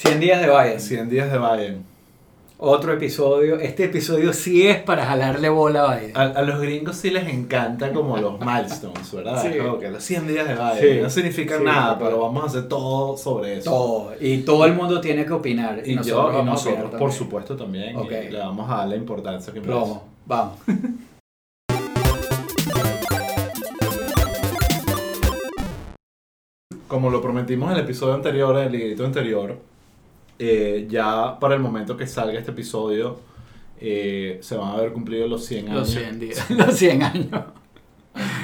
100 días de Biden. 100 días de Biden. Otro episodio. Este episodio sí es para jalarle bola a Biden. A, a los gringos sí les encanta como los milestones, ¿verdad? Sí. Como que los 100 días de Biden. Sí. No significan Sí, nada, pero vamos a hacer todo sobre eso. Todo. Y todo el mundo tiene que opinar. Y nosotros yo y vamos nosotros, por también. supuesto, también. y le vamos a dar la importancia que merece. Plomo. Vamos. Como lo prometimos en el episodio anterior, en el librito anterior, eh, ya para el momento que salga este episodio, eh, se van a haber cumplido los 100 años. Los 100 días. Los 100 años.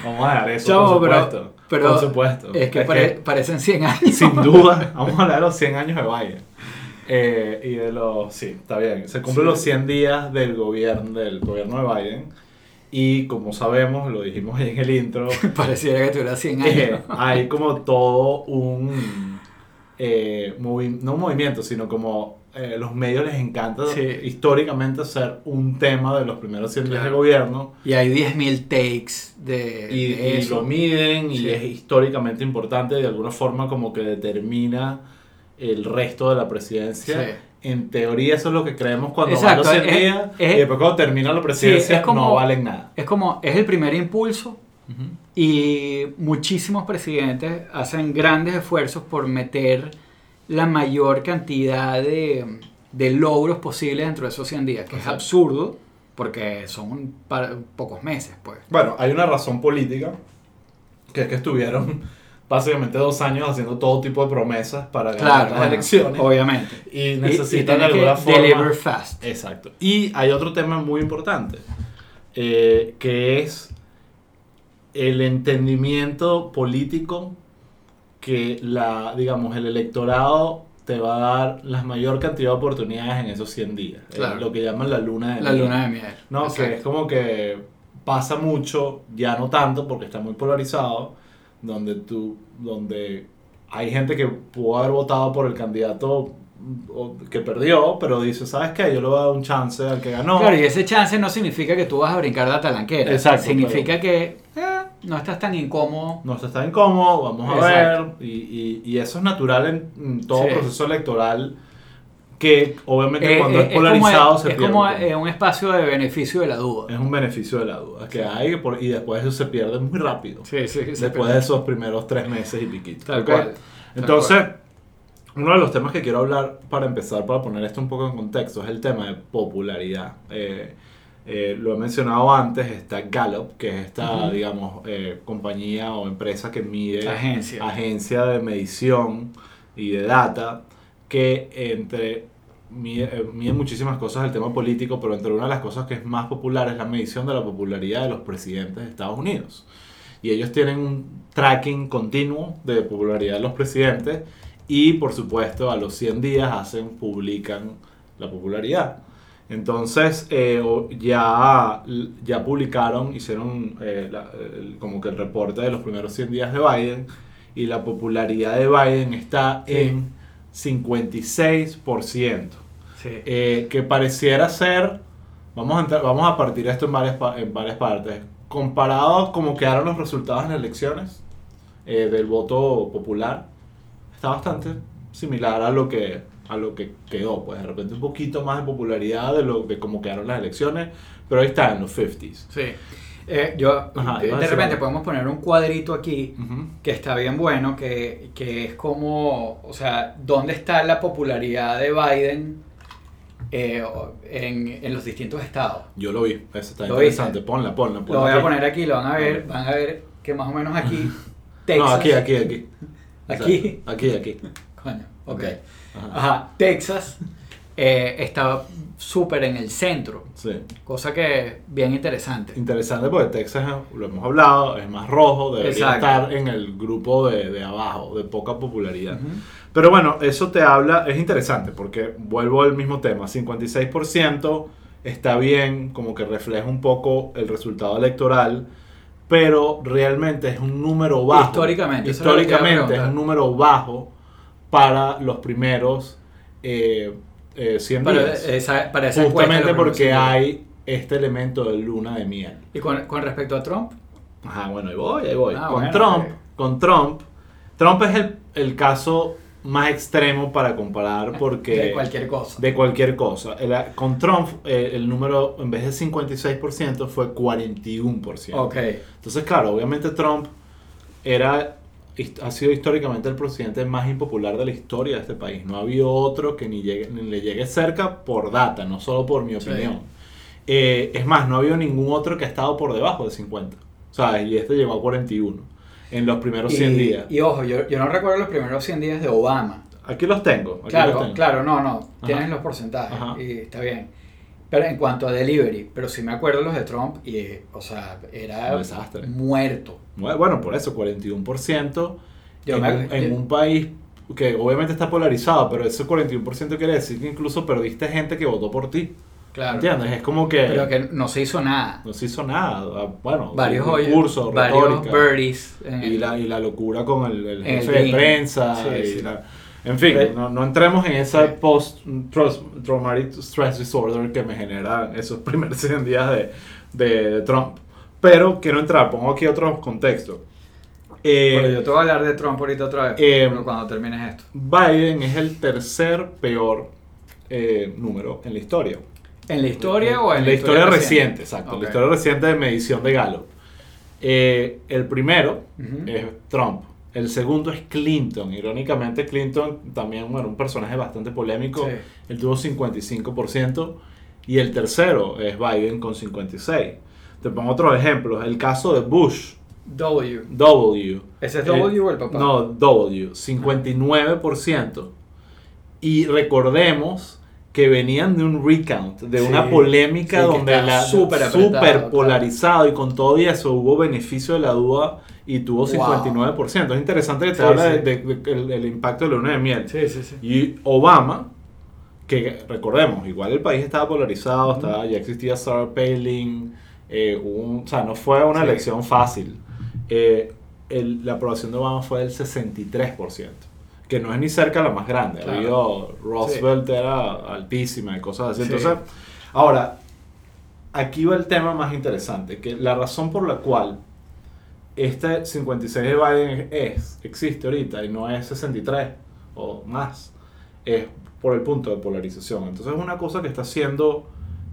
Vamos a dar eso, Chavo, por pero- supuesto. pero por supuesto. Es que, pare- parecen 100 años. sin duda, vamos a hablar de los 100 años de Biden. Eh, y de los, sí, está bien. Se cumplen Sí. los 100 días del gobierno, del gobierno de Biden. Y como sabemos, lo dijimos ahí en el intro, Pareciera que tuviera 100 eh, años. hay como todo un, eh, movi- no un movimiento, sino como eh, los medios les encanta Sí. históricamente hacer un tema de los primeros 100 días de gobierno. Y hay 10.000 takes de, y, de y eso. lo miden y Sí. es históricamente importante de alguna forma como que determina el resto de la presidencia. Sí. En teoría eso es lo que creemos cuando Exacto, van los 100 es- días es- y después cuando termina la presidencia es como- no valen nada. Es como, es el primer impulso y muchísimos presidentes hacen grandes esfuerzos por meter la mayor cantidad de, de logros posibles dentro de esos 100 días, que es absurdo porque son para- pocos meses, pues. Bueno, hay una razón política que es que estuvieron básicamente dos años haciendo todo tipo de promesas para ganar Claro, las bueno, elecciones obviamente. y Y- y necesitan tiene de que alguna forma deliver fast. Exacto. Y hay otro tema muy importante, eh, que es el entendimiento político que la, digamos, el electorado te va a dar la mayor cantidad de oportunidades en esos 100 días. Eh, Claro. lo que llaman la luna de La miel. luna de miel. No, que Exacto. es como que pasa mucho, ya no tanto porque está muy polarizado, donde tú, donde hay gente que pudo haber votado por el candidato que perdió, pero dice, ¿sabes qué? Yo le voy a dar un chance al que ganó. Claro, y ese chance no significa que tú vas a brincar la talanquera. Exacto, Significa que eh, no estás tan incómodo. No se está incómodo, vamos a Exacto. ver. Y, y- y eso es natural en, en todo Sí. proceso electoral, que obviamente Eh, cuando eh, es polarizado como, se es pierde. como eh, un espacio de beneficio de la duda. es un beneficio de la duda que Sí. hay por- y después eso se pierde muy rápido. Sí, sí, sí. después de esos primeros tres meses y piquito. Tal cual. Tal Entonces, uno de los temas que quiero hablar para empezar, para poner esto un poco en contexto, es el tema de popularidad. Eh, lo he mencionado antes, está Gallup, que es esta, Ujú. digamos, eh, compañía o empresa que mide, Agencia. agencia de medición y de data, que entre mide, eh, mide muchísimas cosas del tema político, pero entre una de las cosas que es más popular es la medición de la popularidad de los presidentes de Estados Unidos. Y ellos tienen un tracking continuo de popularidad de los presidentes y por supuesto a los 100 días hacen, publican la popularidad. Entonces eh, ya, ya publicaron, hicieron eh, la- el- como que el reporte de los primeros 100 días de Biden y la popularidad de Biden está Sí. en 56%. Sí. Eh, que pareciera ser, vamos a, entrar- vamos a partir esto en varias, en varias partes, comparado a cómo quedaron los resultados en las elecciones eh, del voto popular, está bastante similar a lo que a lo que quedó, pues de repente un poquito más de popularidad de lo de cómo quedaron las elecciones, pero ahí está en los 50s. Sí. Eh, yo, Ajá, de, a de repente podemos poner un cuadrito aquí Ujú. que está bien bueno, que, que es como, o sea, ¿dónde está la popularidad de Biden eh, en, en los distintos estados? Yo lo vi, eso está ¿Lo interesante, viste? ponla, ponla, ponla. Lo voy a aquí. poner aquí, lo van a ver, van a ver que más o menos aquí, Texas. No, aquí, aquí, aquí. Aquí. Exacto. Aquí, aquí. Coño, ok. Ajá. Ajá, Texas eh, está súper en el centro, Sí. cosa que es bien interesante. Interesante porque Texas, lo hemos hablado, es más rojo, debería Exacto. estar en el grupo de, de abajo, de poca popularidad. Pero bueno, eso te habla, es interesante porque vuelvo al mismo tema, 56% está bien, como que refleja un poco el resultado electoral, pero realmente es un número bajo. Históricamente, es históricamente es un número bajo para los primeros eh, eh, 100 Para, días. esa, para esa Justamente porque hay este elemento de luna de miel. ¿Y con, con respecto a Trump? Ajá, bueno, ahí voy, ahí voy. Ah, con bueno, Trump, con Trump, Trump es el, el caso más extremo para comparar porque... De cualquier cosa. De cualquier cosa. El- con Trump eh, el número en vez de 56% fue 41%. Ok. Entonces, claro, obviamente Trump era, ha sido históricamente el presidente más impopular de la historia de este país. No ha habido otro que ni, llegue, ni le llegue cerca por data, no solo por mi Sí. opinión. Eh, es más, no ha habido ningún otro que ha estado por debajo de 50. O sea, y este llegó a 41 en los primeros 100 y, días. y ojo, yo, yo no recuerdo los primeros 100 días de Obama. Aquí los tengo. Aquí los Claro, tengo. claro, no, no. Ajá. Tienes los porcentajes Ajá. y está bien. Pero en cuanto a delivery, pero sí me acuerdo los de Trump y, o sea, era Un desastre. muerto. Bueno, por eso, 41% Yo en, me- un, en yo- un país que obviamente está polarizado, pero ese 41% quiere decir que incluso perdiste gente que votó por ti. Claro. ¿Entiendes? Es como que, Pero que no se hizo nada. no se hizo nada. Ah, Bueno, Varios discursos, varios birdies. en Y el- la, y la locura con el, el En el jefe de prensa. Sí, y sí. la- en fin, no, no entremos en esa post-traumatic stress disorder que me generan esos primeros 100 días de, de Trump. Pero quiero entrar, pongo aquí otro contexto. Eh, Pero yo te voy a hablar de Trump ahorita otra vez. Eh, cuando termines esto. Biden es el tercer peor eh, número en la historia. ¿En la historia o en, la historia reciente? Exacto, Ok. la historia reciente de medición de Gallup. Eh, el primero Ujú. es Trump. El segundo es Clinton. Irónicamente, Clinton también bueno, un personaje bastante polémico. Sí. Él tuvo 55%. Y el tercero es Biden con 56%. Te pongo otros ejemplos. El caso de Bush, W. W. ¿Ese es Eh, W o el papá? No, W, 59%. Y recordemos que venían de un recount, de Sí, una polémica sí, donde la súper claro. polarizado y con todo y eso hubo beneficio de la duda y tuvo Wow. 59%. Es interesante que te Sí, habla sí. de, de- de- impacto de la luna de miel. Sí, sí, sí. Y Obama, que recordemos, igual el país estaba polarizado, estaba, ya existía Sarah Palin, eh, un- o sea, no fue una elección fácil. Eh, el- la aprobación de Obama fue del 63%, que no es ni cerca la más grande. Claro. Roosevelt era altísima y cosas así. Sí. Entonces, ahora, aquí va el tema más interesante, que la razón por la cual este 56 de Biden es, existe ahorita y no es 63 o más, es por el punto de polarización. Entonces una cosa que está haciendo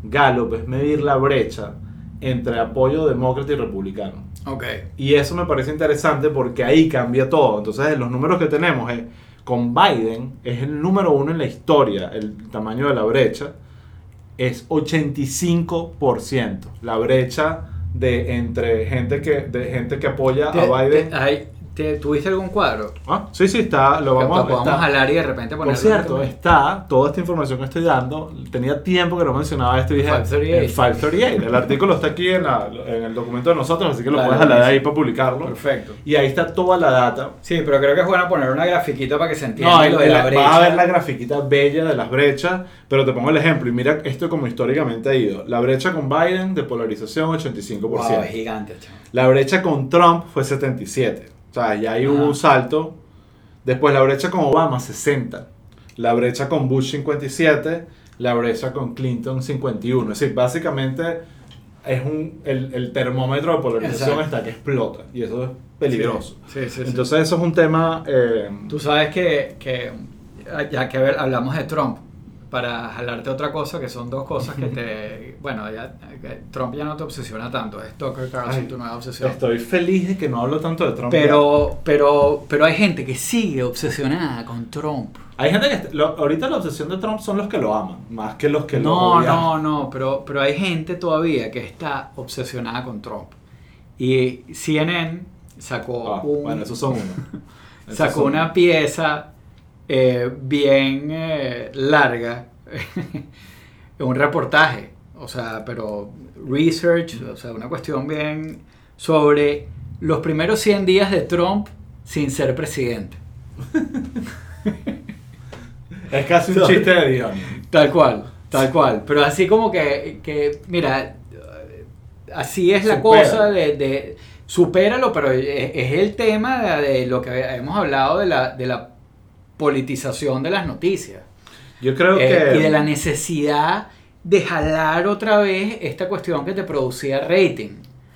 Gallup es medir la brecha entre apoyo demócrata y republicano. Ok. Y eso me parece interesante porque ahí cambia todo. Entonces los números que tenemos es, con Biden es el número uno en la historia, el tamaño de la brecha es 85%. La brecha de entre gente que, de gente que apoya a Biden. te- ay, te- ¿Tuviste algún cuadro? Ah, sí, sí, está. Lo vamos, podamos está- jalar y de repente por ponerlo cierto, también. está toda esta información que estoy dando. Tenía tiempo que no mencionaba esto y dije. 538. El 538. El artículo está aquí en, la- en el documento de nosotros, así que lo Dale, puedes jalar ahí para publicarlo. Perfecto. Y ahí está toda la data. Sí, pero creo que es bueno poner una grafiquita para que se entienda No, lo de la vas brecha. a ver la grafiquita bella de las brechas, pero te pongo el ejemplo y mira esto como históricamente ha ido. La brecha con Biden de polarización 85%. Wow, es gigante, chamo. La brecha con Trump fue 77. O sea, ya ahí hubo Ajá. un salto. Después la brecha con Obama 60. La brecha con Bush 57. La brecha con Clinton 51. Es decir, básicamente es un, el, el termómetro de polarización Exacto. está que explota. Y eso es peligroso. Sí, sí, sí. Entonces eso es un tema... eh, Tú sabes que, que ya que hablamos de Trump, para jalarte otra cosa, que son dos cosas que te... Bueno, ya, Trump ya no te obsesiona tanto, es Tucker Carlson tu nueva obsesión. Estoy feliz de que no hablo tanto de Trump. Pero, pero, pero hay gente que sigue obsesionada con Trump. Hay gente que... lo- ahorita la obsesión de Trump son los que lo aman, más que los que lo No, odian. no, no, pero, pero hay gente todavía que está obsesionada con Trump. Y CNN sacó, Ah, un- bueno, esos son uno. Sacó una pieza eh, bien eh, larga, un reportaje, o sea, pero research, o sea, una cuestión bien sobre los primeros 100 días de Trump sin ser presidente. Es casi un chiste de Dion. Tal cual, tal cual. Pero así como que, que mira, así es la Supera. cosa de, de supéralo, pero es, es el tema de, de lo que hemos hablado de la, de la politización de las noticias. Yo creo Eh, que... y de la necesidad de jalar otra vez esta cuestión que te producía rating.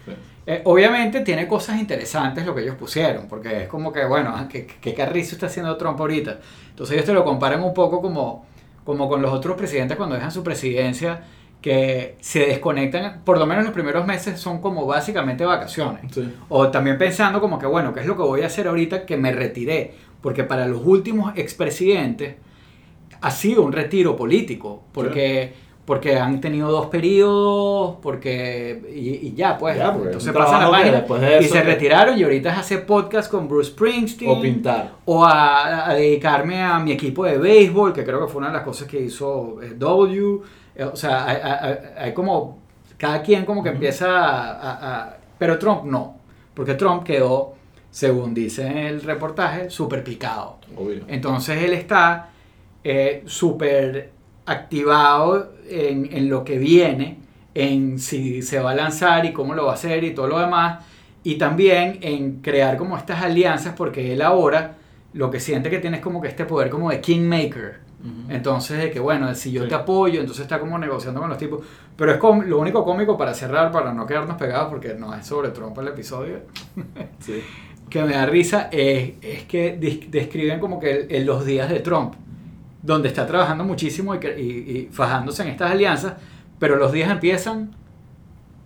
Sí. Eh, obviamente tiene cosas interesantes lo que ellos pusieron, porque es como que, bueno, ah, ¿qué, qué carrizo está haciendo Trump ahorita? Entonces ellos te lo comparan un poco como, como con los otros presidentes cuando dejan su presidencia, que se desconectan, por lo menos los primeros meses son como básicamente vacaciones. Sí. O también pensando como que, bueno, ¿qué es lo que voy a hacer ahorita que me retiré? Porque para los últimos expresidentes ha sido un retiro político, porque, porque han tenido dos periodos, porque y, y ya, pues. Ya, entonces pasan la página de y eso se que- retiraron y ahorita es hacer podcast con Bruce Springsteen. O pintar. O a, a dedicarme a mi equipo de béisbol, que creo que fue una de las cosas que hizo eh, W. Eh, O sea, hay, hay- hay como. Cada quien como que empieza a, a- a- Pero Trump no. Porque Trump quedó, según dice el reportaje, súper picado. Obvio. Entonces él está eh, súper activado en, en lo que viene, en si se va a lanzar y cómo lo va a hacer y todo lo demás, y también en crear como estas alianzas, porque él ahora lo que siente que tiene es como que este poder como de kingmaker. Entonces, de que bueno, si yo Sí. te apoyo, entonces está como negociando con los tipos. Pero es com- lo único cómico para cerrar, para no quedarnos pegados, porque no es sobre Trump el episodio, Sí. que me da risa es, es que describen como que el- los días de Trump, donde está trabajando muchísimo y, que- y- y fajándose en estas alianzas, pero los días empiezan,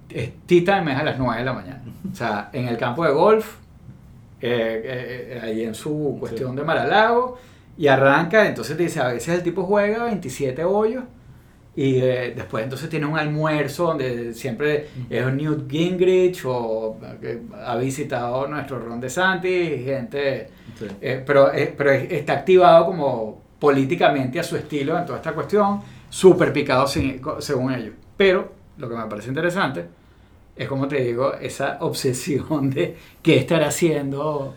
es tea time es a las 9 de la mañana. O sea, en el campo de golf, eh, eh, eh, ahí en su cuestión de Maralago, y arranca, entonces te dice, a veces el tipo juega 27 hoyos, y eh, después entonces tiene un almuerzo donde siempre es Newt Gingrich o que ha visitado nuestro Ron DeSantis, gente, Sí. eh, pero, eh, pero es- está activado como políticamente a su estilo en toda esta cuestión, súper picado sin- según ellos. Pero lo que me parece interesante es como te digo, esa obsesión de qué estará haciendo.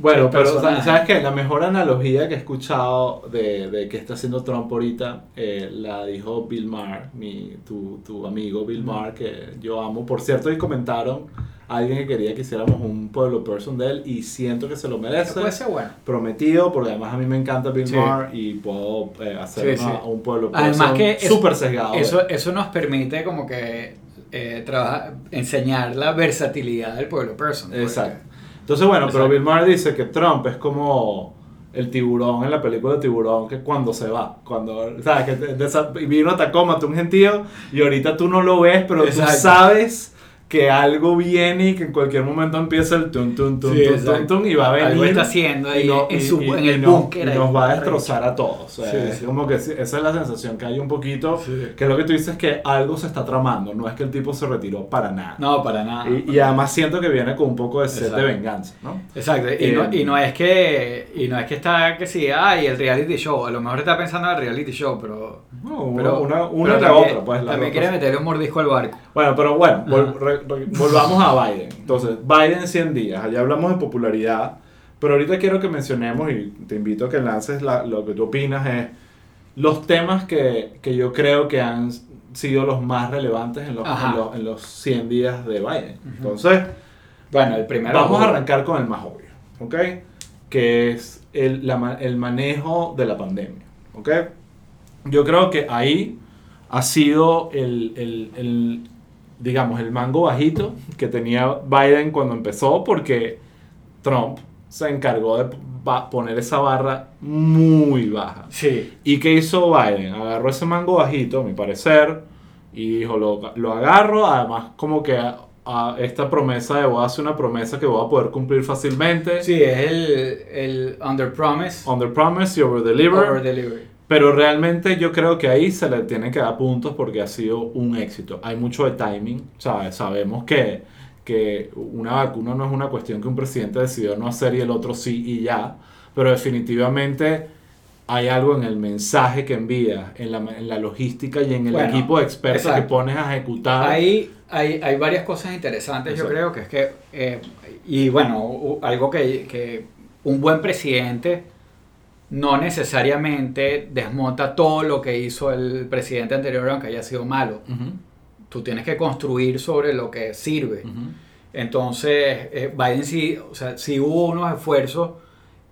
Bueno, pero personaje. ¿sabes qué? La mejor analogía que he escuchado de, de qué está haciendo Trump ahorita eh, la dijo Bill Maher, mi, tu, tu amigo Bill Maher, que yo amo. Por cierto, y comentaron a alguien que quería que hiciéramos un pueblo person de él y siento que se lo merece. Puede ser bueno. Prometido, porque además a mí me encanta Bill Sí. Maher y puedo eh, hacer Sí, una- sí. un pueblo Además person que eso- súper sesgado. Eso, eso nos permite como que eh, enseñar la versatilidad del pueblo person. Exacto. Entonces, bueno, pero. Bill Maher dice que Trump es como el tiburón en la película de tiburón que cuando se va, cuando, ¿sabes? Que te- desa- vino a Tacoma, mató un gentío y ahorita tú no lo ves, pero Exacto. tú sabes que algo viene y que en cualquier momento empieza el tun tun tun Sí, tun, tun, tun, y va a venir Algo está haciendo ahí y no- en, su, y- en el búnker. y nos va a destrozar a todos. O sea, Sí, es sí. como que esa es la sensación que hay un poquito, que lo que tú dices que algo se está tramando, no es que el tipo se retiró para nada. No, para nada. Y, y además siento que viene con un poco de sed Exacto. de venganza, ¿no? Exacto, y, no, y no es que y no es que está que sí, ay, el reality show, a lo mejor está pensando en el reality show, pero No, una, pero una, una pero la también, otra, pues. la también otra. quiere meterle un mordisco al barco. Bueno, pero bueno, volvamos a Biden. Entonces, Biden 100 días, allá hablamos de popularidad, pero ahorita quiero que mencionemos y te invito a que lances la- lo que tú opinas es los temas que, que yo creo que han sido los más relevantes en los, en los, en los 100 días de Biden. Ujú. Entonces, Bueno, el primero Vamos a arrancar con el más obvio, ¿ok? Que es el, la el manejo de la pandemia, ¿ok? Yo creo que ahí ha sido el, el- el, digamos, el mango bajito que tenía Biden cuando empezó, porque Trump se encargó de poner esa barra muy baja. Sí, ¿Y qué hizo Biden? Agarró ese mango bajito, a mi parecer, y dijo, lo, lo agarro, además como que a, a esta promesa de voy a hacer una promesa que voy a poder cumplir fácilmente. sí, es el, el under promise, Under promise y over deliver. over delivery. Pero realmente yo creo que ahí se le tiene que dar puntos porque ha sido un éxito. Hay mucho de timing, ¿sabes? Sabemos que, que una vacuna no es una cuestión que un presidente decidió no hacer y el otro sí y ya. Pero definitivamente hay algo en el mensaje que envía, en la, en la logística y en el Bueno, equipo de expertos que exacto. pones a ejecutar. Hay, hay, hay varias cosas interesantes, yo Exacto. creo, que es que, eh, y bueno, algo que, que un buen presidente no necesariamente desmonta todo lo que hizo el presidente anterior, aunque haya sido malo. Ujú, Tú tienes que construir sobre lo que sirve. Entonces, eh, Biden sí, o sea, sí hubo unos esfuerzos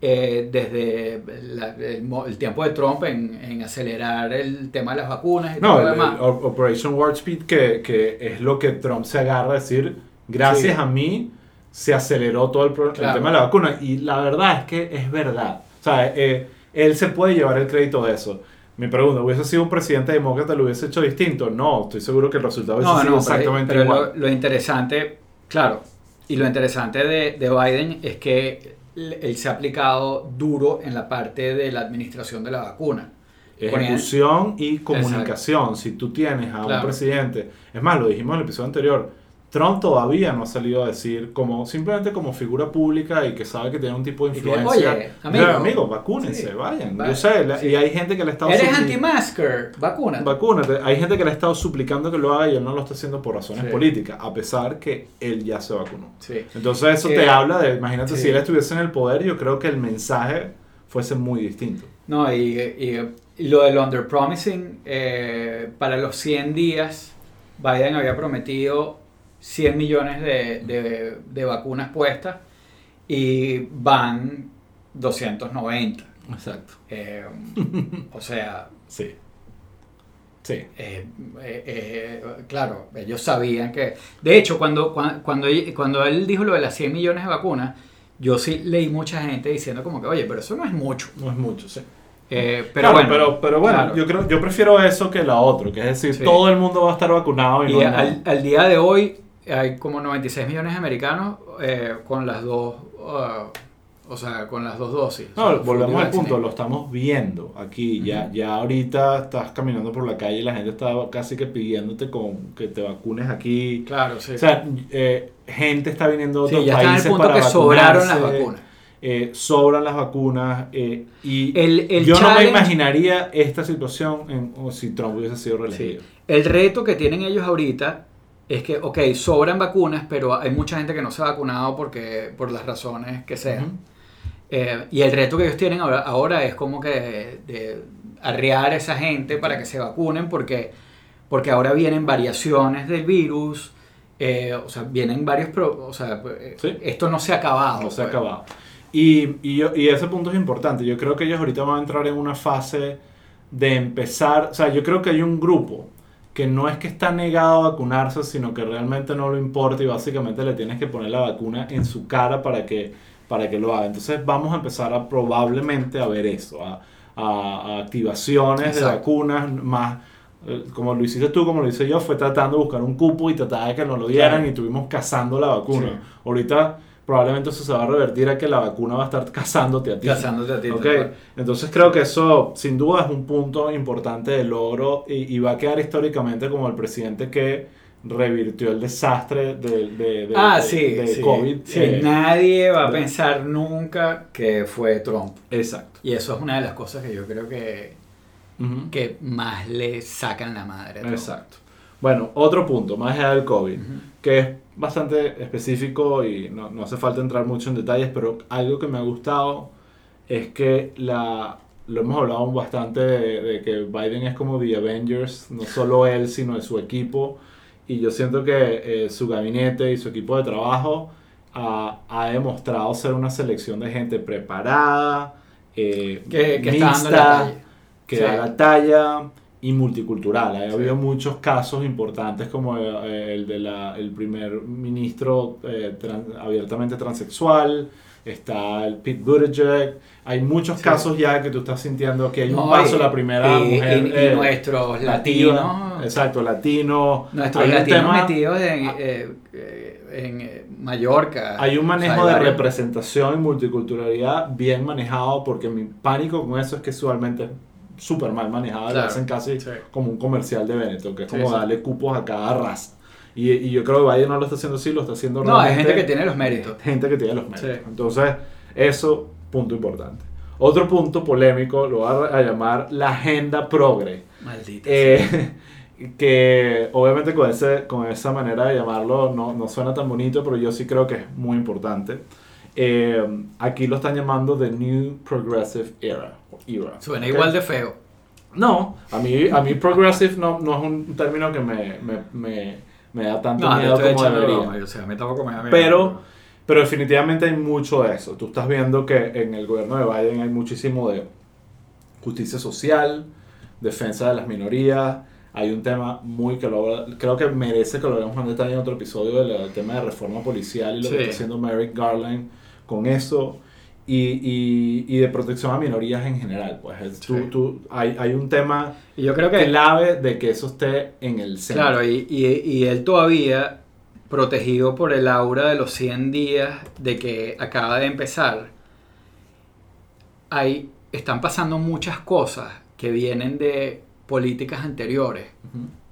eh, desde la- el, tiempo de Trump en, en acelerar el tema de las vacunas y No, todo lo el demás. Op- Operation Warp Speed, que, que es lo que Trump se agarra a decir, Gracias Sí. a mí se aceleró todo el Claro. tema de la vacuna. Y la verdad es que es verdad. O sea, eh, él se puede llevar el crédito de eso. Me pregunto, ¿hubiese sido un presidente demócrata, lo hubiese hecho distinto? No, estoy seguro que el resultado hubiese No, sido no, exactamente pero igual. lo, lo interesante, claro, y lo interesante de, de Biden es que él se ha aplicado duro en la parte de la administración de la vacuna. Ejecución y comunicación. Si tú tienes a un Claro. presidente, es más, lo dijimos en el episodio anterior, Trump todavía no ha salido a decir, como simplemente como figura pública y que sabe que tiene un tipo de influencia. "Oye, amigo". "Mira, amigo, vacúnense, Sí, vayan. vaya, Yo sé, sí. y hay gente que le ha estado Eres anti-masker, vacuna. Vacúnate. Hay gente que le ha estado suplicando que lo haga y él no lo está haciendo por razones Sí. políticas, a pesar que él ya se vacunó. Sí. Entonces eso te habla de, imagínate, si él estuviese en el poder, yo creo que el mensaje fuese muy distinto. No, y, y- y lo del underpromising, eh, para los 100 días, Biden había prometido 100 millones de, de- de vacunas puestas y van 290. Exacto. Eh, o sea, Sí. Sí. eh, eh, claro, ellos sabían que... De hecho, cuando, cuando, cuando, él- dijo lo de las 100 millones de vacunas, yo sí leí mucha gente diciendo como que, oye, pero eso no es mucho. No es mucho, sí. Eh, pero Claro, bueno, pero, pero bueno, claro. yo creo, yo prefiero eso que la otra, que es decir, Sí. todo el mundo va a estar vacunado y, Y no al, al día de hoy hay como 96 millones de americanos eh, con las dos, uh, o sea, con las dos dosis. No, O sea, volvemos al punto, lo estamos viendo aquí. ya, ya ahorita estás caminando por la calle y la gente está casi que pidiéndote con que te vacunes aquí. Claro, sí. O sea, eh, gente está viniendo de Sí, otros ya está en el países punto para que sobraron las vacunas. eh, sobran las vacunas y El- el yo no me imaginaría esta situación en- o si Trump hubiese sido reelegido. Sí. El reto que tienen ellos ahorita es que, ok, sobran vacunas, pero hay mucha gente que no se ha vacunado porque, por las razones que sean. Eh, y el reto que ellos tienen ahora, ahora es como que de arrear a esa gente para que se vacunen porque, porque ahora vienen variaciones del virus, eh, o sea, vienen varios... pro- o sea, eh, Sí. esto no se ha acabado. No se ha pues. acabado. Y, y, y ese punto es importante. Yo creo que ellos ahorita van a entrar en una fase de empezar. O sea, yo creo que hay un grupo que no es que está negado a vacunarse, sino que realmente no lo importa y básicamente le tienes que poner la vacuna en su cara para que, para que lo haga. Entonces vamos a empezar a probablemente a ver eso, a, a- a activaciones de vacunas más. eh, Como lo hiciste tú, como lo hice yo, fue tratando de buscar un cupo y tratar de que nos lo dieran Claro. y estuvimos cazando la vacuna. Sí. Ahorita probablemente eso se va a revertir a que la vacuna va a estar cazándote a ti. Cazándote a ti, Ok, tal cual. Entonces creo que eso sin duda es un punto importante de logro y, y va a quedar históricamente como el presidente que revirtió el desastre de, de, de- Ah, de- sí, de sí. COVID. Sí, eh, nadie va a pensar nunca que fue Trump. exacto. Y eso es una de las cosas que yo creo que, que más le sacan la madre a Trump. Exacto. Bueno, otro punto, más allá del COVID, Ujú. que es bastante específico y no, no hace falta entrar mucho en detalles, pero algo que me ha gustado es que la, lo hemos hablado bastante de, de que Biden es como The Avengers, no solo él, sino de su equipo, y yo siento que eh, su gabinete y su equipo de trabajo ha, ha demostrado ser una selección de gente preparada, eh, Que, que está dando mixta, la que Sí. da la talla y multicultural. Ha Sí. habido muchos casos importantes como eh, el del el primer ministro eh, abiertamente transexual, está el Pete Buttigieg. Hay muchos Sí. casos ya que tú estás sintiendo que hay un paso, y- la primera y- mujer y- eh, nuestros latinos, Exacto, latino. nuestros Hay un latinos tema- metidos en, eh, en Mallorca. Hay un O sea, manejo de varios- representación y multiculturalidad bien manejado porque mi pánico con eso es que usualmente súper mal manejado, lo Claro, hacen casi sí. como un comercial de Benetton, que es como sí. darle cupos a cada raza. Y, y yo creo que Biden no lo está haciendo así, lo está haciendo No, hay gente que tiene los méritos. gente que tiene los méritos. Sí. Entonces, eso, punto importante. Otro punto polémico, lo voy a, a llamar la agenda progre. Maldita. Eh, que obviamente con, ese, con esa manera de llamarlo no, no suena tan bonito, pero yo sí creo que es muy importante. Eh, aquí lo están llamando The New Progressive Era. Era Suena igual de feo. No, a mí, a mí progressive no, no es un término que me, me, me, me da tanto No, miedo como debería. broma, o sea, a mí tampoco me da miedo. Pero, pero definitivamente hay mucho de eso. Tú estás viendo que en el gobierno de Biden hay muchísimo de justicia social, defensa de las minorías, hay un tema muy que lo, creo que merece que lo veamos en detalle en otro episodio del, tema de reforma policial y lo que está haciendo Merrick Garland con eso y, y, de protección a minorías en general. Pues tú, tú, hay, hay, un tema y yo creo que, clave de que eso esté en el centro. Claro, y, y, él todavía protegido por el aura de los 100 días de que acaba de empezar, hay, están pasando muchas cosas que vienen de políticas anteriores.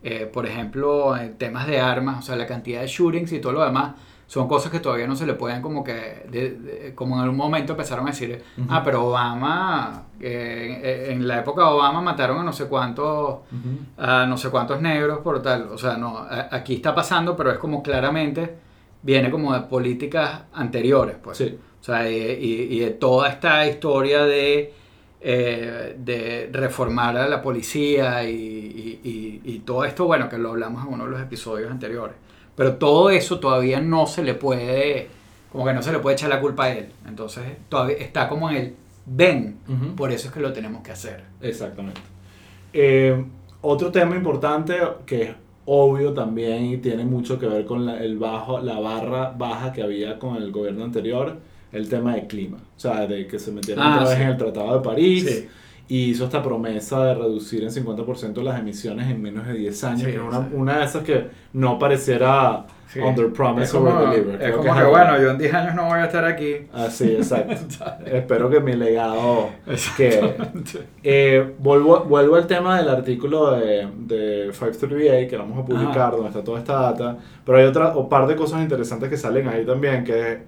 Eh, por ejemplo, temas de armas, o sea, la cantidad de shootings y todo lo demás son cosas que todavía no se le pueden como que, como en algún momento empezaron a decir, ah, pero Obama, eh, en la época de Obama mataron a no sé cuántos, a no sé cuántos negros por tal, o sea, no, aquí está pasando, pero es como claramente viene como de políticas anteriores, pues. Sí. O sea, y, de toda esta historia de, eh, de reformar a la policía y, y todo esto, bueno, que lo hablamos en uno de los episodios anteriores. Pero todo eso todavía no se le puede, como que no se le puede echar la culpa a él. Entonces todavía está como en el ven, por eso es que lo tenemos que hacer. Exactamente. Eh, otro tema importante que es obvio también y tiene mucho que ver con la, el bajo, la barra baja que había con el gobierno anterior, el tema del clima. O sea, de que se metieron ah, otra vez en el Tratado de París. Sí y hizo esta promesa de reducir en 50% las emisiones en menos de 10 años, una, una, de esas que no pareciera under promise over deliver. Es como que, bueno, yo en 10 años no voy a estar aquí. Así, exacto. Espero que mi legado quede. Eh, vuelvo, vuelvo al tema del artículo de, de 538 que vamos a publicar, donde está toda esta data, pero hay otra o par de cosas interesantes que salen ahí también, que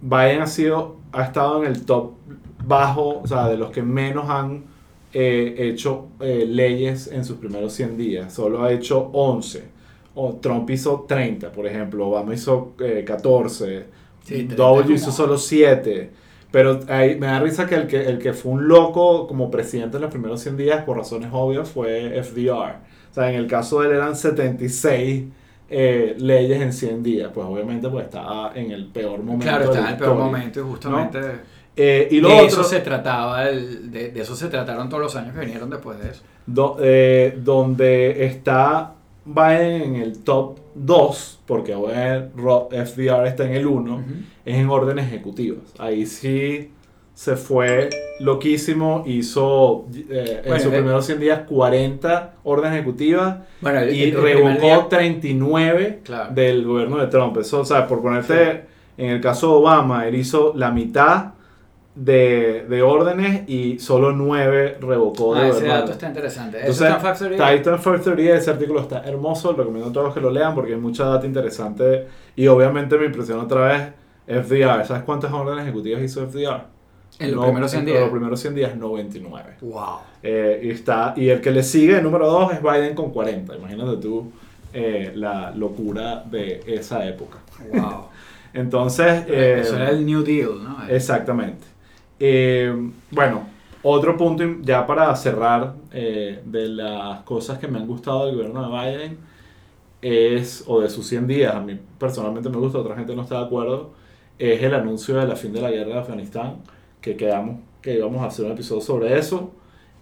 Biden ha sido, ha estado en el top bajo, o sea, de los que menos han eh, hecho eh, leyes en sus primeros 100 días. Solo ha hecho 11. O Trump hizo 30, por ejemplo. Obama hizo 14. Eh, sí, W hizo solo 7. Pero ahí me da risa que el, que el que fue un loco como presidente en los primeros 100 días, por razones obvias, fue FDR. O sea, en el caso de él eran 76 leyes en 100 días. Pues obviamente pues estaba en el peor momento. Claro, estaba en el peor momento y justamente... Eh, y de eso se trataba, el, de, eso se trataron todos los años que vinieron después de eso. Eh, donde está Biden en el top 2, porque FDR está en el 1, es en orden ejecutivas. Ahí sí se fue loquísimo, hizo eh, en sus primeros 100 días 40 órdenes ejecutivas y revocó 39 del gobierno de Trump. Eso, o sea, por ponerte, en el caso de Obama, él hizo la mitad de, de, órdenes y solo 9 revocó de ah, ese dato está interesante. Entonces, está en Factory, ese artículo está hermoso, recomiendo a todos que lo lean porque hay mucha data interesante y obviamente me impresiona otra vez FDR. ¿Sabes cuántas órdenes ejecutivas hizo FDR? En los primeros 100 días. En los primeros 100 días, 99. Wow. Eh, y, está, y el que le sigue, el número 2, es Biden con 40. Imagínate tú eh, la locura de esa época. Wow. Entonces. Eso era el New Deal, ¿no? Exactamente. Eh, bueno, otro punto ya para cerrar eh, de las cosas que me han gustado del gobierno de Biden es, o de sus 100 días, a mí personalmente me gusta, otra gente no está de acuerdo, es el anuncio de la fin de la guerra de Afganistán, que quedamos que íbamos a hacer un episodio sobre eso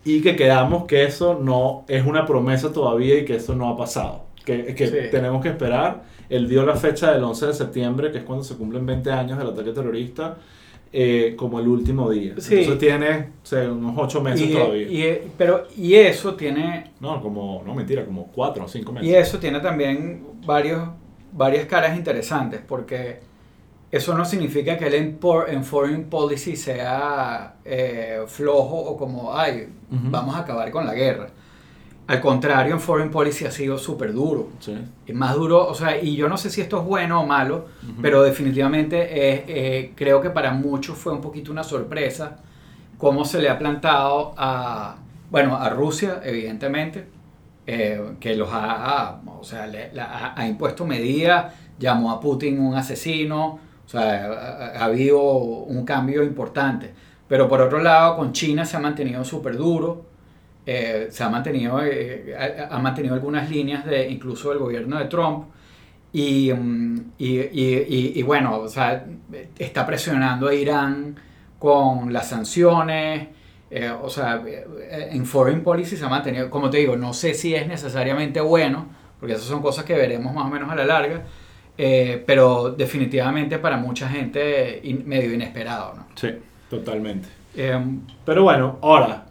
y que quedamos que eso no es una promesa todavía y que eso no ha pasado, que, que tenemos que esperar. Él dio la fecha del 11 de septiembre, que es cuando se cumplen 20 años del ataque terrorista eh, como el último día. Entonces tiene unos ocho meses todavía. Y, pero, y eso tiene... No, como, no mentira, como cuatro o cinco meses. Y eso tiene también varios, varias caras interesantes, porque eso no significa que él en, en foreign policy sea eh, flojo o como, ay, vamos a acabar con la guerra. Al contrario, en Foreign Policy ha sido súper duro. Sí. Es más duro, o sea, y yo no sé si esto es bueno o malo, pero definitivamente eh, creo que para muchos fue un poquito una sorpresa cómo se le ha plantado a, bueno, a Rusia, evidentemente, eh, que los ha, o sea, le, ha, impuesto medidas, llamó a Putin un asesino, o sea, ha, ha habido un cambio importante. Pero por otro lado, con China se ha mantenido súper duro. Eh, se ha mantenido, eh, ha, mantenido algunas líneas de incluso del gobierno de Trump y, mm, y, y, y, bueno, o sea, está presionando a Irán con las sanciones, eh, o sea, eh, en foreign policy se ha mantenido, como te digo, no sé si es necesariamente bueno, porque esas son cosas que veremos más o menos a la larga, eh, pero definitivamente para mucha gente in- medio inesperado, ¿no? Sí, totalmente. Em, Pero bueno, ahora,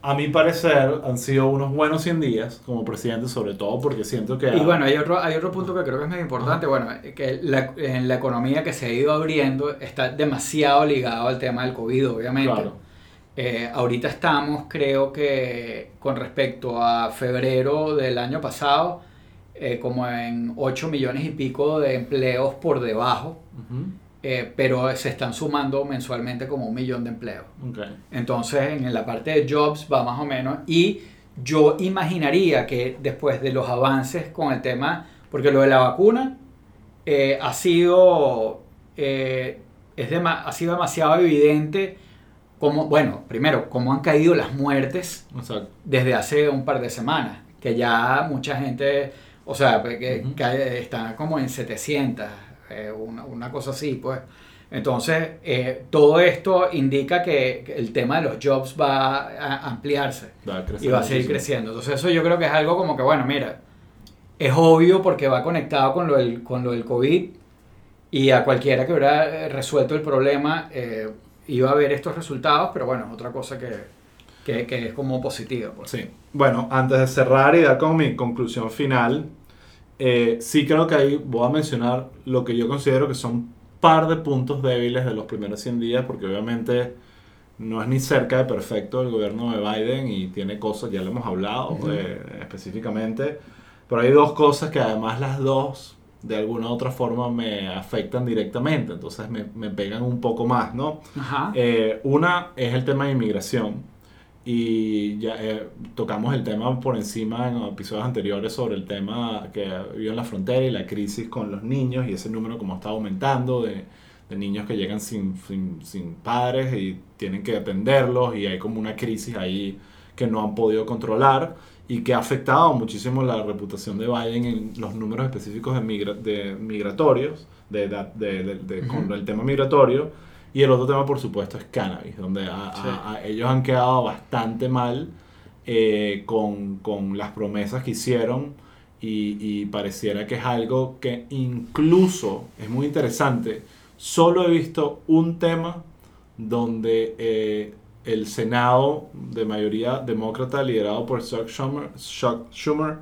a mi parecer han sido unos buenos 100 días como presidente, sobre todo porque siento que... Y bueno, hay otro, hay otro punto que creo que es muy importante, bueno, que la, en la economía que se ha ido abriendo está demasiado ligado al tema del COVID, obviamente. Claro. Eh, ahorita estamos, creo que con respecto a febrero del año pasado, eh, como en 8 millones y pico de empleos por debajo, Ujú, eh, pero se están sumando mensualmente como un millón de empleos. Entonces, en la parte de jobs va más o menos. Y yo imaginaría que después de los avances con el tema, porque lo de la vacuna eh, ha sido eh, es dema- ha sido demasiado evidente como, bueno, primero, cómo han caído las muertes Exacto. desde hace un par de semanas, que ya mucha gente, o sea, que, que está como en 700, eh, una, una cosa así, pues. Entonces, eh, todo esto indica que, el tema de los jobs va a ampliarse Va a y va a seguir muchísimo. creciendo. Entonces, eso yo creo que es algo como que, bueno, mira, es obvio porque va conectado con lo del, con lo del COVID y a cualquiera que hubiera eh, resuelto el problema eh, iba a ver estos resultados, pero bueno, es otra cosa que, que, que es como positiva. Pues. Sí. Bueno, antes de cerrar y dar con mi conclusión final, eh, sí creo que ahí voy a mencionar lo que yo considero que son par de puntos débiles de los primeros 100 días, porque obviamente no es ni cerca de perfecto el gobierno de Biden y tiene cosas, ya lo hemos hablado Ujú. eh, específicamente, pero hay dos cosas que además las dos de alguna u otra forma me afectan directamente, entonces me, me pegan un poco más, ¿no? Eh, una es el tema de inmigración. Y ya eh, tocamos el tema por encima en episodios anteriores sobre el tema que vive en la frontera y la crisis con los niños y ese número como está aumentando de, de niños que llegan sin, sin, sin padres y tienen que atenderlos y hay como una crisis ahí que no han podido controlar y que ha afectado muchísimo la reputación de Biden en los números específicos de, migra- de migratorios, de, de- de- de- con el tema migratorio. Y el otro tema, por supuesto, es cannabis, donde a- a- Sí. a- ellos han quedado bastante mal eh, con, con las promesas que hicieron y, y pareciera que es algo que incluso es muy interesante. Solo he visto un tema donde eh, el Senado de mayoría demócrata liderado por Chuck Schumer, Chuck Schumer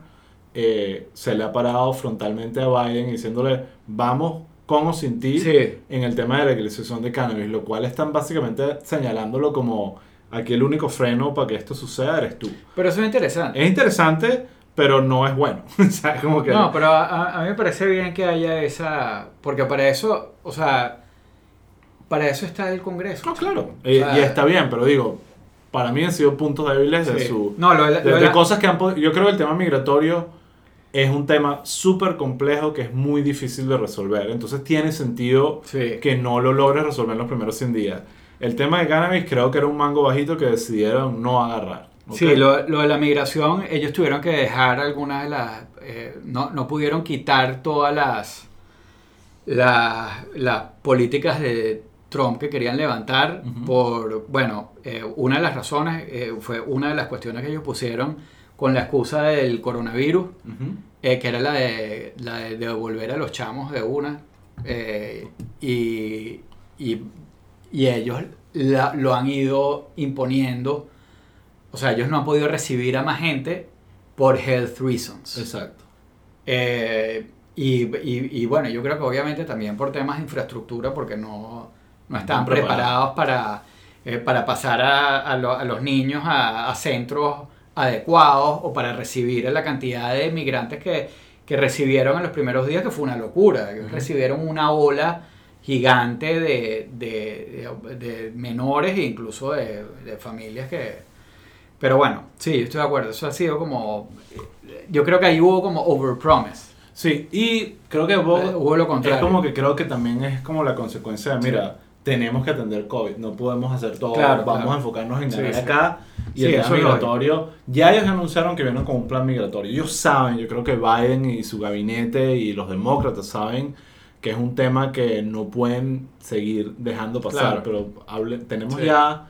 eh, se le ha parado frontalmente a Biden diciéndole vamos con o sin ti Sí. en el tema de la legalización de cannabis, lo cual están básicamente señalándolo como aquí el único freno para que esto suceda eres tú. Pero eso es interesante. Es interesante, pero no es bueno. como que... No, pero a, a- mí me parece bien que haya esa... Porque para eso, o sea, para eso está el Congreso. No, claro. O sea, y está bien, pero digo, para mí han sido puntos débiles de sí. su... No, lo de la- de, lo de de la- cosas que han. Yo creo que el tema migratorio es un tema súper complejo que es muy difícil de resolver. Entonces tiene sentido Sí. que no lo logres resolver en los primeros 100 días. El tema de cannabis creo que era un mango bajito que decidieron no agarrar. Sí, lo, lo de la migración, ellos tuvieron que dejar algunas de las... eh, no, no pudieron quitar todas las, las, las políticas de Trump que querían levantar por, bueno, eh, una de las razones eh, fue una de las cuestiones que ellos pusieron con la excusa del coronavirus, Ujú. eh, que era la de, la de devolver a los chamos de una. eh, y, y, y ellos la- lo han ido imponiendo. O sea, ellos no han podido recibir a más gente por health reasons. Exacto. Eh, y, y- y bueno, yo creo que obviamente también por temas de infraestructura, porque no, no están Están preparados para, eh, para pasar a, a lo- a los niños a, a centros adecuados o para recibir la cantidad de migrantes que, que recibieron en los primeros días, que fue una locura. Ellos Ujú. Recibieron una ola gigante de, de- de- de menores e incluso de, familias que... Pero bueno, sí, yo estoy de acuerdo. Eso ha sido como... Yo creo que ahí hubo como overpromise. Sí, y creo que vos, hubo lo contrario. es como que creo que también es como la consecuencia de, mira, tenemos que atender COVID, no podemos hacer todo, Claro, vamos claro. a enfocarnos en ganar sí. acá. Y el tema migratorio, ya ellos anunciaron que vienen con un plan migratorio. Ellos saben, yo creo que Biden y su gabinete y los demócratas saben que es un tema que no pueden seguir dejando pasar, Claro. pero hable- tenemos ya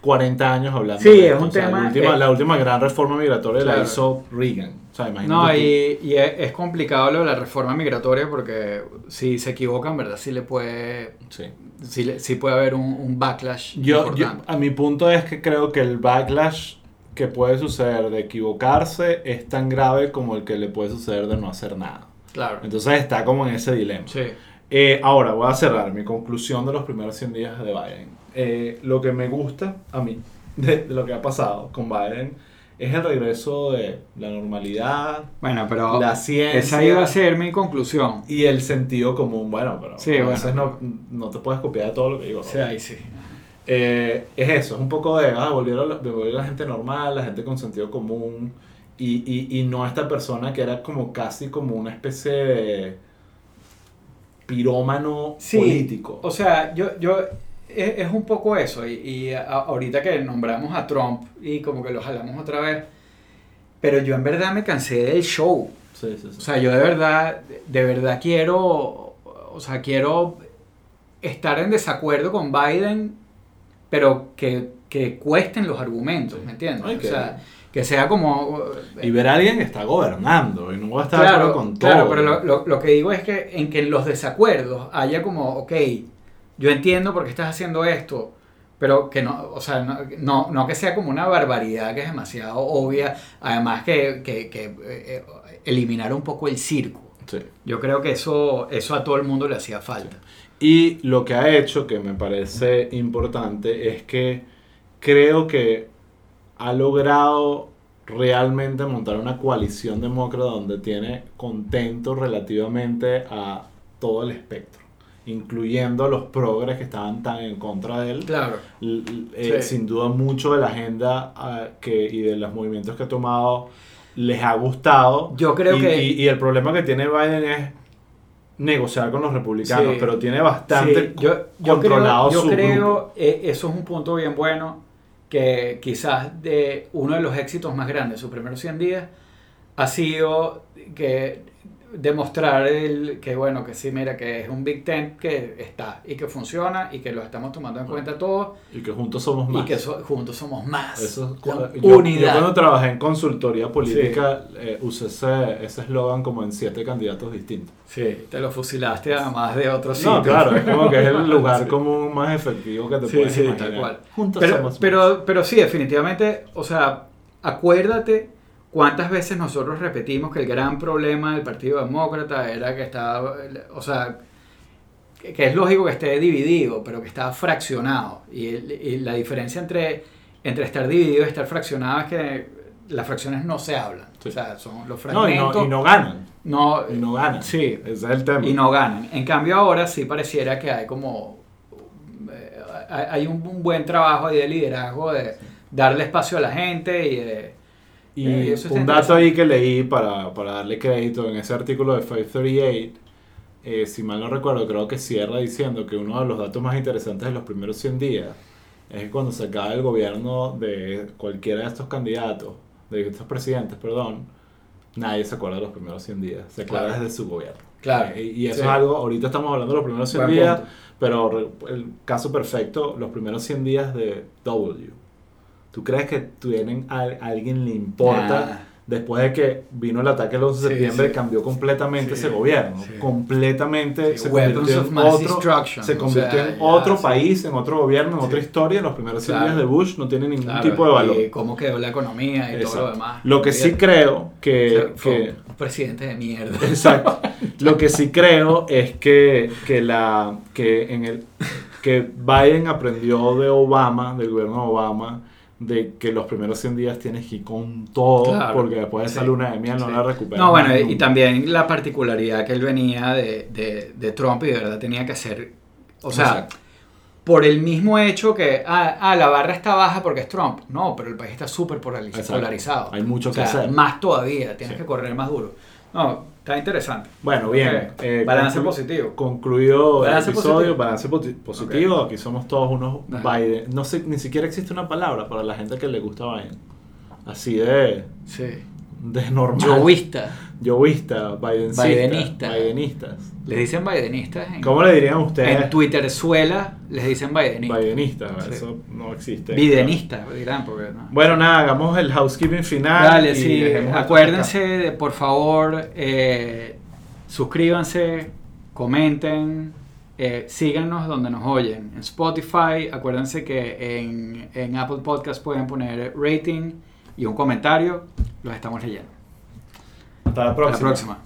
40 años hablando Sí, de es esto. un O sea, tema- La última, eh, la última gran reforma migratoria la Claro. hizo Reagan. O sea, imagínate No, y, y es, es complicado lo de la reforma migratoria porque si se equivocan, ¿verdad? Sí le puede, Sí. sí, sí puede haber un, un backlash Yo, yo- importante. a mi punto es que creo que el backlash que puede suceder de equivocarse es tan grave como el que le puede suceder de no hacer nada. claro. Entonces está como en ese dilema. Sí. Eh, ahora voy a cerrar mi conclusión de los primeros 100 días de Biden. Eh, lo que me gusta a mí de, de lo que ha pasado con Biden es el regreso de la normalidad Bueno, pero La ciencia. esa iba a ser mi conclusión. y el sentido común. Bueno, pero Sí, a bueno. veces no, no te puedes copiar de todo lo que digo. Sea, ahí sí. Eh, es eso, es un poco de, ah, volvieron la, de volver la gente normal, la gente con sentido común, y, y, y no esta persona que era como casi como una especie de pirómano Sí, político. O sea, yo, yo es, es un poco eso. Y, y a- ahorita que nombramos a Trump y como que lo jalamos otra vez. Pero yo en verdad me cansé del show. Sí, sí, sí. O sea, yo de verdad, de verdad quiero, o sea, quiero estar en desacuerdo con Biden, pero que, que cuesten los argumentos, ¿me entiendes? Ay, O sea, que sea como... y ver a alguien que está gobernando y no va a estar Claro, con todo. claro, pero lo, lo- lo que digo es que en que los desacuerdos haya como, ok, yo entiendo por qué estás haciendo esto, pero que no, o sea, no, no, no que sea como una barbaridad que es demasiado obvia, además que, que, que, eh, eliminar un poco el circo. Sí. Yo creo que eso, eso a todo el mundo le hacía falta. Y lo que ha hecho, que me parece importante, es que creo que ha logrado realmente montar una coalición demócrata donde tiene contento relativamente a todo el espectro, incluyendo a los progres que estaban tan en contra de él. Claro. Eh, Sí. Sin duda mucho de la agenda ah, que, y de los movimientos que ha tomado les ha gustado. Yo creo y, que- y- y el problema que tiene Biden es negociar con los republicanos, Sí. pero tiene bastante Sí, yo, yo controlado creo, yo su creo grupo. eh, eso es un punto bien bueno, que quizás de uno de los éxitos más grandes de sus primeros 100 días ha sido que demostrar el, que bueno, que sí, mira, que es un Big Tent que está y que funciona y que lo estamos tomando en cuenta todos Y que juntos somos más. y que so- juntos somos más. Eso es La yo, yo unidad. cuando trabajé en consultoría política eh, usé ese ese eslogan como en siete candidatos distintos. Sí, te lo fusilaste además de otros No, sitios. claro, es como que es el lugar Sí. común más efectivo que te Sí, puedes sí, imaginar. tal cual. Juntos Pero, somos más. pero, pero sí, definitivamente, o sea, acuérdate cuántas veces nosotros repetimos que el gran problema del Partido Demócrata era que estaba, o sea, que es lógico que esté dividido, pero que estaba fraccionado. Y, el- y la diferencia entre, entre estar dividido y estar fraccionado es que las fracciones no se hablan. Sí. O sea, son los No, y fragmentos. no, y no ganan. no- Y no ganan. Sí, Ese es el tema. y no ganan. En cambio ahora sí pareciera que hay como eh, hay hay un, un buen trabajo ahí de liderazgo de darle espacio a la gente y de Y Eh, un dato ahí que leí para, para darle crédito en ese artículo de 538, eh, si mal no recuerdo, creo que cierra diciendo que uno de los datos más interesantes de los primeros 100 días es que cuando se acaba el gobierno de cualquiera de estos candidatos, de estos presidentes, perdón, nadie se acuerda de los primeros 100 días, se acuerda Claro. desde su gobierno. Claro. Eh, y eso Sí. es algo, ahorita estamos hablando de los primeros 100 Buen días, punto. pero el caso perfecto, los primeros 100 días de W. ¿Tú crees que tienen a, a alguien le importa Nah. después de que vino el ataque el 11 de Sí, septiembre sí. cambió completamente Sí, ese gobierno? sí. Completamente Sí, se convirtió of en otro, se o convirtió sea, en ya, otro país, en otro gobierno, en Sí. otra historia. Los primeros 100 Claro. días de Bush no tienen ningún claro, tipo de valor. y cómo quedó la economía y todo lo demás. Lo que sí creo que, O sea, fue que un presidente de mierda. Exacto. Lo que sí creo es que, que la que en el que Biden aprendió de Obama, del gobierno de Obama, de que los primeros 100 días tienes que ir con todo, Claro. porque después de esa Sí. luna de miel no Sí. la recuperas. No, bueno, y también la particularidad que él venía de, de, de Trump y de verdad tenía que hacer, o sea, Exacto. por el mismo hecho que, ah, ah, la barra está baja porque es Trump. No, pero el país está súper polariz- Exacto. polarizado. Hay mucho O que sea, hacer. Más todavía, tienes Sí. que correr más duro. No, está interesante. Bueno, bien. Eh, Balance conclu- positivo. Concluido Balance el episodio, positivo. balance positivo. Aquí somos todos unos Ajá. Biden. No sé, ni siquiera existe una palabra para la gente que le gusta Biden. Así de Sí. De normal. Joísta. Yoísta, Bidencista, Bidenista. Bidenistas. Les dicen Bidenistas. En, ¿Cómo le dirían ustedes? en Twitterzuela les dicen Bidenistas. Bidenistas, Sí. eso no existe. Bidenistas, dirán, porque no. Bueno, nada, hagamos el housekeeping final. Dale, y sí, acuérdense de, por favor, eh, suscríbanse, comenten, eh, síganos donde nos oyen. En Spotify, acuérdense que en, en Apple Podcast pueden poner rating y un comentario, los estamos leyendo. Hasta la Hasta próxima. la próxima.